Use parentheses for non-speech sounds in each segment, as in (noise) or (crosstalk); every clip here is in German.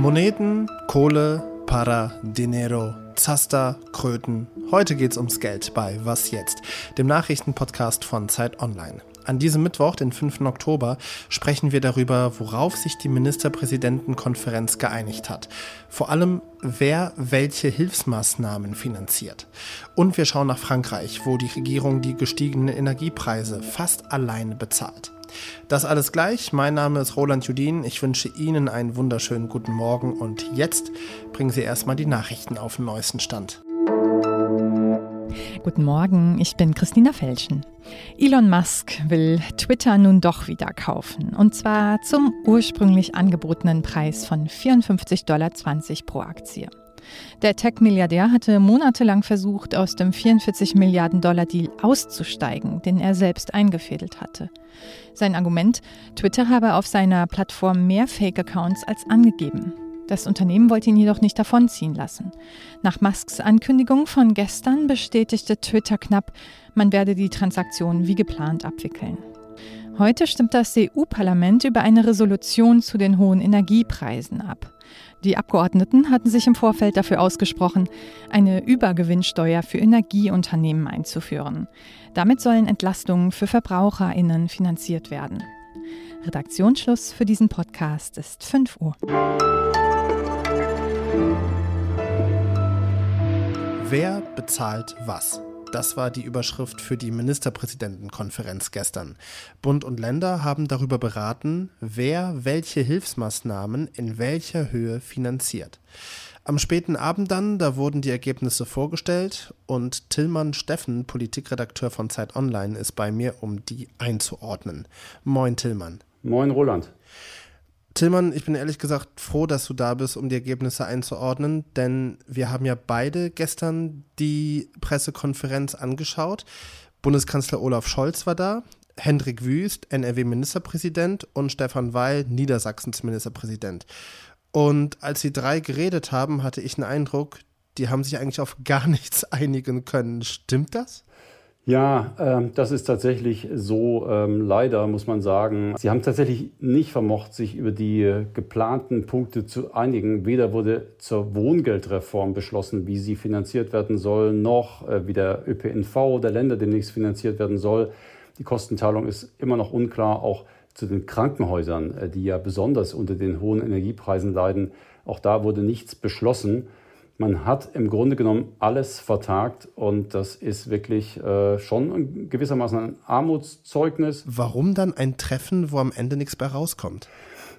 Moneten, Kohle, Para, Dinero, Zaster, Kröten. Heute geht's ums Geld bei Was jetzt, dem Nachrichtenpodcast von Zeit Online. An diesem Mittwoch, den 5. Oktober, sprechen wir darüber, worauf sich die Ministerpräsidentenkonferenz geeinigt hat. Vor allem, wer welche Hilfsmaßnahmen finanziert. Und wir schauen nach Frankreich, wo die Regierung die gestiegenen Energiepreise fast alleine bezahlt. Das alles gleich. Mein Name ist Roland Judin. Ich wünsche Ihnen einen wunderschönen guten Morgen und jetzt bringen Sie erstmal die Nachrichten auf den neuesten Stand. Guten Morgen, ich bin Christina Felschen. Elon Musk will Twitter nun doch wieder kaufen. Und zwar zum ursprünglich angebotenen Preis von 54,20 Dollar pro Aktie. Der Tech-Milliardär hatte monatelang versucht, aus dem 44 Milliarden Dollar Deal auszusteigen, den er selbst eingefädelt hatte. Sein Argument, Twitter habe auf seiner Plattform mehr Fake-Accounts als angegeben. Das Unternehmen wollte ihn jedoch nicht davonziehen lassen. Nach Musks Ankündigung von gestern bestätigte Twitter knapp, man werde die Transaktion wie geplant abwickeln. Heute stimmt das EU-Parlament über eine Resolution zu den hohen Energiepreisen ab. Die Abgeordneten hatten sich im Vorfeld dafür ausgesprochen, eine Übergewinnsteuer für Energieunternehmen einzuführen. Damit sollen Entlastungen für Verbraucherinnen finanziert werden. Redaktionsschluss für diesen Podcast ist 5 Uhr. Wer bezahlt was? Das war die Überschrift für die Ministerpräsidentenkonferenz gestern. Bund und Länder haben darüber beraten, wer welche Hilfsmaßnahmen in welcher Höhe finanziert. Am späten Abend dann, da wurden die Ergebnisse vorgestellt und Tillmann Steffen, Politikredakteur von Zeit Online, ist bei mir, um die einzuordnen. Moin Tillmann. Moin Roland. Tillmann, ich bin ehrlich gesagt froh, dass du da bist, um die Ergebnisse einzuordnen, denn wir haben ja beide gestern die Pressekonferenz angeschaut. Bundeskanzler Olaf Scholz war da, Hendrik Wüst, NRW-Ministerpräsident und Stefan Weil, Niedersachsens Ministerpräsident. Und als die drei geredet haben, hatte ich den Eindruck, die haben sich eigentlich auf gar (laughs) nichts einigen können. Stimmt das? Ja, äh, das ist tatsächlich so. Ähm, leider muss man sagen, sie haben tatsächlich nicht vermocht, sich über die äh, geplanten Punkte zu einigen. Weder wurde zur Wohngeldreform beschlossen, wie sie finanziert werden soll, noch äh, wie der ÖPNV der Länder demnächst finanziert werden soll. Die Kostenteilung ist immer noch unklar, auch zu den Krankenhäusern, äh, die ja besonders unter den hohen Energiepreisen leiden. Auch da wurde nichts beschlossen. Man hat im Grunde genommen alles vertagt und das ist wirklich äh, schon gewissermaßen ein Armutszeugnis. Warum dann ein Treffen, wo am Ende nichts mehr rauskommt?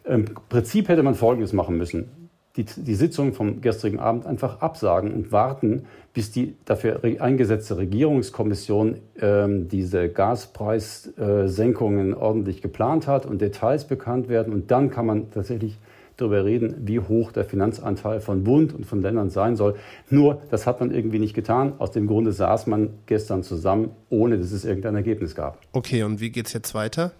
Im Prinzip hätte man Folgendes machen müssen. Die, die Sitzung vom gestrigen Abend einfach absagen und warten, bis die dafür eingesetzte Regierungskommission ähm, diese Gaspreissenkungen ordentlich geplant hat und Details bekannt werden. Und dann kann man tatsächlich darüber reden, wie hoch der Finanzanteil von Bund und von Ländern sein soll. Nur, das hat man irgendwie nicht getan. Aus dem Grunde saß man gestern zusammen, ohne dass es irgendein Ergebnis gab. Okay, und wie geht es jetzt weiter?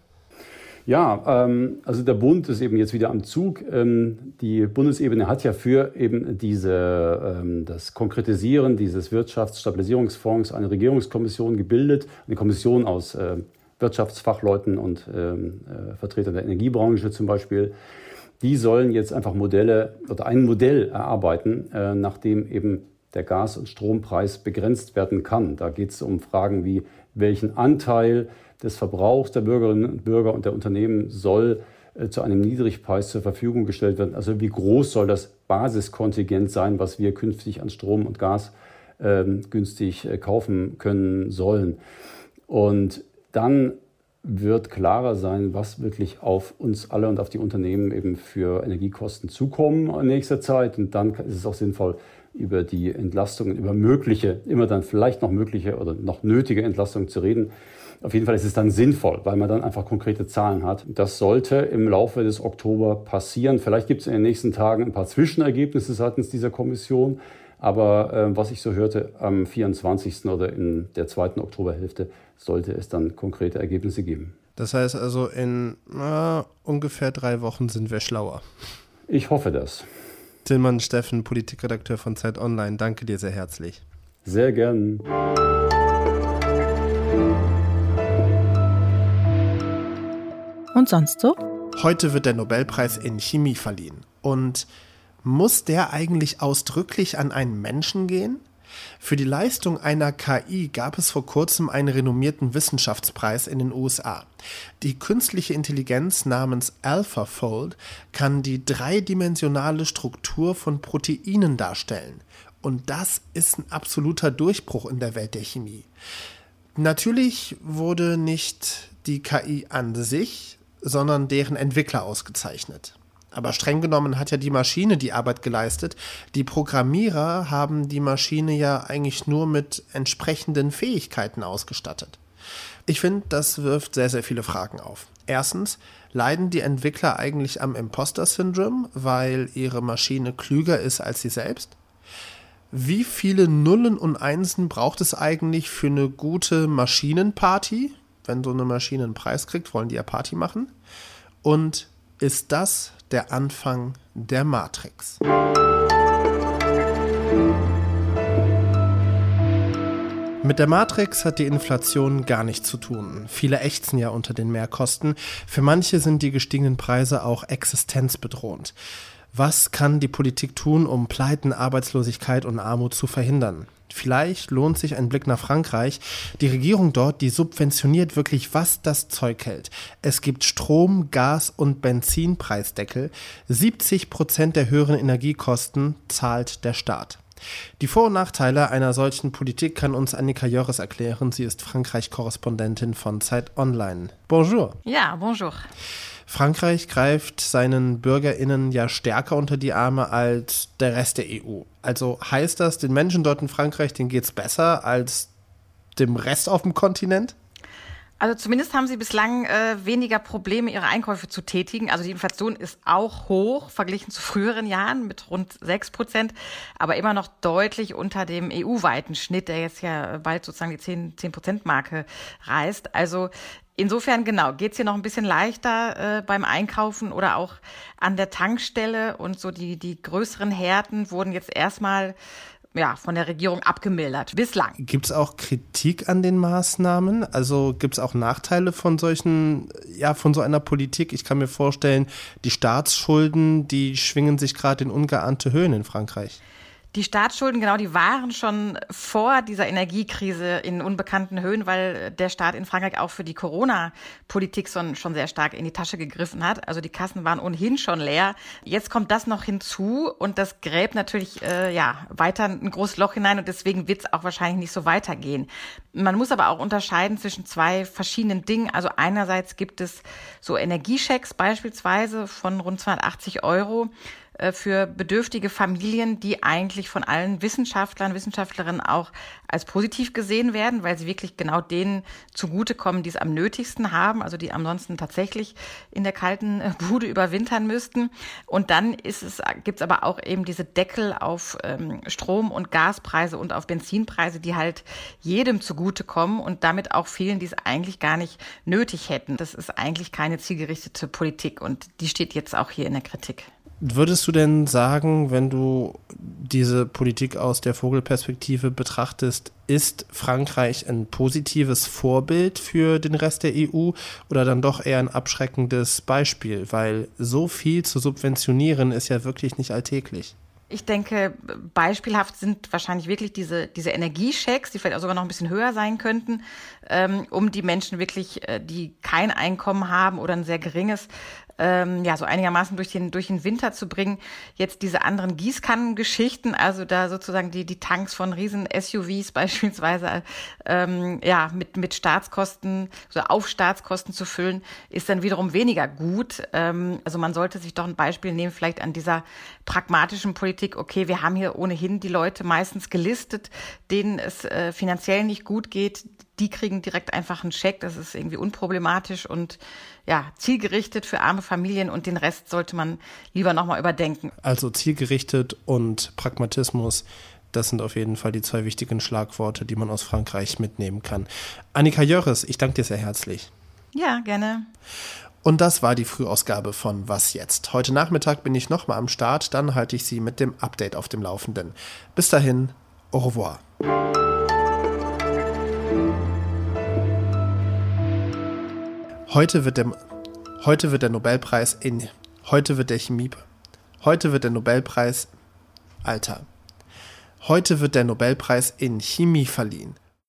Ja, ähm, also der Bund ist eben jetzt wieder am Zug. Ähm, die Bundesebene hat ja für eben diese, ähm, das Konkretisieren dieses Wirtschaftsstabilisierungsfonds eine Regierungskommission gebildet, eine Kommission aus äh, Wirtschaftsfachleuten und ähm, äh, Vertretern der Energiebranche zum Beispiel die sollen jetzt einfach Modelle oder ein Modell erarbeiten, äh, nachdem eben der Gas- und Strompreis begrenzt werden kann. Da geht es um Fragen wie, welchen Anteil des Verbrauchs der Bürgerinnen und Bürger und der Unternehmen soll äh, zu einem Niedrigpreis zur Verfügung gestellt werden. Also wie groß soll das Basiskontingent sein, was wir künftig an Strom und Gas ähm, günstig äh, kaufen können sollen. Und dann wird klarer sein, was wirklich auf uns alle und auf die Unternehmen eben für Energiekosten zukommen in nächster Zeit. Und dann ist es auch sinnvoll, über die Entlastungen, über mögliche, immer dann vielleicht noch mögliche oder noch nötige Entlastungen zu reden. Auf jeden Fall ist es dann sinnvoll, weil man dann einfach konkrete Zahlen hat. Das sollte im Laufe des Oktober passieren. Vielleicht gibt es in den nächsten Tagen ein paar Zwischenergebnisse seitens dieser Kommission. Aber äh, was ich so hörte, am 24. oder in der zweiten Oktoberhälfte sollte es dann konkrete Ergebnisse geben. Das heißt also, in äh, ungefähr drei Wochen sind wir schlauer. Ich hoffe das. Tillmann Steffen, Politikredakteur von Zeit Online, danke dir sehr herzlich. Sehr gern. Und sonst so? Heute wird der Nobelpreis in Chemie verliehen. Und muss der eigentlich ausdrücklich an einen Menschen gehen? Für die Leistung einer KI gab es vor kurzem einen renommierten Wissenschaftspreis in den USA. Die künstliche Intelligenz namens AlphaFold kann die dreidimensionale Struktur von Proteinen darstellen. Und das ist ein absoluter Durchbruch in der Welt der Chemie. Natürlich wurde nicht die KI an sich, sondern deren Entwickler ausgezeichnet. Aber streng genommen hat ja die Maschine die Arbeit geleistet. Die Programmierer haben die Maschine ja eigentlich nur mit entsprechenden Fähigkeiten ausgestattet. Ich finde, das wirft sehr, sehr viele Fragen auf. Erstens, leiden die Entwickler eigentlich am Imposter-Syndrom, weil ihre Maschine klüger ist als sie selbst? Wie viele Nullen und Einsen braucht es eigentlich für eine gute Maschinenparty? Wenn so eine Maschine einen Preis kriegt, wollen die ja Party machen. Und ist das der Anfang der Matrix. Mit der Matrix hat die Inflation gar nichts zu tun. Viele ächzen ja unter den Mehrkosten. Für manche sind die gestiegenen Preise auch existenzbedrohend. Was kann die Politik tun, um Pleiten, Arbeitslosigkeit und Armut zu verhindern? Vielleicht lohnt sich ein Blick nach Frankreich. Die Regierung dort, die subventioniert wirklich, was das Zeug hält. Es gibt Strom, Gas und Benzinpreisdeckel. 70 Prozent der höheren Energiekosten zahlt der Staat. Die Vor- und Nachteile einer solchen Politik kann uns Annika Jörres erklären. Sie ist Frankreich-Korrespondentin von Zeit Online. Bonjour. Ja, bonjour. Frankreich greift seinen Bürgerinnen ja stärker unter die Arme als der Rest der EU. Also heißt das, den Menschen dort in Frankreich, denen geht es besser als dem Rest auf dem Kontinent? Also zumindest haben sie bislang äh, weniger Probleme, ihre Einkäufe zu tätigen. Also die Inflation ist auch hoch verglichen zu früheren Jahren mit rund sechs Prozent, aber immer noch deutlich unter dem EU-weiten Schnitt, der jetzt ja bald sozusagen die zehn Prozent Marke reißt. Also Insofern, genau, geht's hier noch ein bisschen leichter äh, beim Einkaufen oder auch an der Tankstelle und so die, die größeren Härten wurden jetzt erstmal ja, von der Regierung abgemildert. Bislang. Gibt es auch Kritik an den Maßnahmen? Also gibt es auch Nachteile von solchen, ja, von so einer Politik? Ich kann mir vorstellen, die Staatsschulden, die schwingen sich gerade in ungeahnte Höhen in Frankreich. Die Staatsschulden, genau, die waren schon vor dieser Energiekrise in unbekannten Höhen, weil der Staat in Frankreich auch für die Corona-Politik schon, sehr stark in die Tasche gegriffen hat. Also die Kassen waren ohnehin schon leer. Jetzt kommt das noch hinzu und das gräbt natürlich äh, ja weiter ein großes Loch hinein und deswegen wird es auch wahrscheinlich nicht so weitergehen. Man muss aber auch unterscheiden zwischen zwei verschiedenen Dingen. Also einerseits gibt es so Energiechecks beispielsweise von rund 280 Euro für bedürftige Familien, die eigentlich von allen Wissenschaftlern, Wissenschaftlerinnen auch als positiv gesehen werden, weil sie wirklich genau denen zugutekommen, die es am nötigsten haben, also die ansonsten tatsächlich in der kalten äh, Bude überwintern müssten. Und dann ist es, gibt es aber auch eben diese Deckel auf ähm, Strom- und Gaspreise und auf Benzinpreise, die halt jedem zugutekommen und damit auch vielen, die es eigentlich gar nicht nötig hätten. Das ist eigentlich keine zielgerichtete Politik und die steht jetzt auch hier in der Kritik. Würdest du denn sagen, wenn du diese Politik aus der Vogelperspektive betrachtest, ist Frankreich ein positives Vorbild für den Rest der EU oder dann doch eher ein abschreckendes Beispiel? Weil so viel zu subventionieren ist ja wirklich nicht alltäglich. Ich denke, beispielhaft sind wahrscheinlich wirklich diese, diese Energiechecks, die vielleicht auch sogar noch ein bisschen höher sein könnten, ähm, um die Menschen wirklich, äh, die kein Einkommen haben oder ein sehr geringes, ähm, ja, so einigermaßen durch den, durch den Winter zu bringen. Jetzt diese anderen Gießkannengeschichten, also da sozusagen die, die Tanks von riesen SUVs (laughs) beispielsweise, ähm, ja, mit, mit Staatskosten, so auf Staatskosten zu füllen, ist dann wiederum weniger gut. Ähm, also man sollte sich doch ein Beispiel nehmen, vielleicht an dieser pragmatischen Politik. Okay, wir haben hier ohnehin die Leute meistens gelistet, denen es äh, finanziell nicht gut geht die kriegen direkt einfach einen Scheck. Das ist irgendwie unproblematisch und ja, zielgerichtet für arme Familien und den Rest sollte man lieber nochmal überdenken. Also zielgerichtet und Pragmatismus. Das sind auf jeden Fall die zwei wichtigen Schlagworte, die man aus Frankreich mitnehmen kann. Annika Jörres, ich danke dir sehr herzlich. Ja, gerne. Und das war die Frühausgabe von Was jetzt? Heute Nachmittag bin ich nochmal am Start, dann halte ich Sie mit dem Update auf dem Laufenden. Bis dahin, au revoir. Heute wird der, heute wird der Nobelpreis in, heute wird der Chemie, Heute wird der Nobelpreis Alter. Heute wird der Nobelpreis in Chemie verliehen.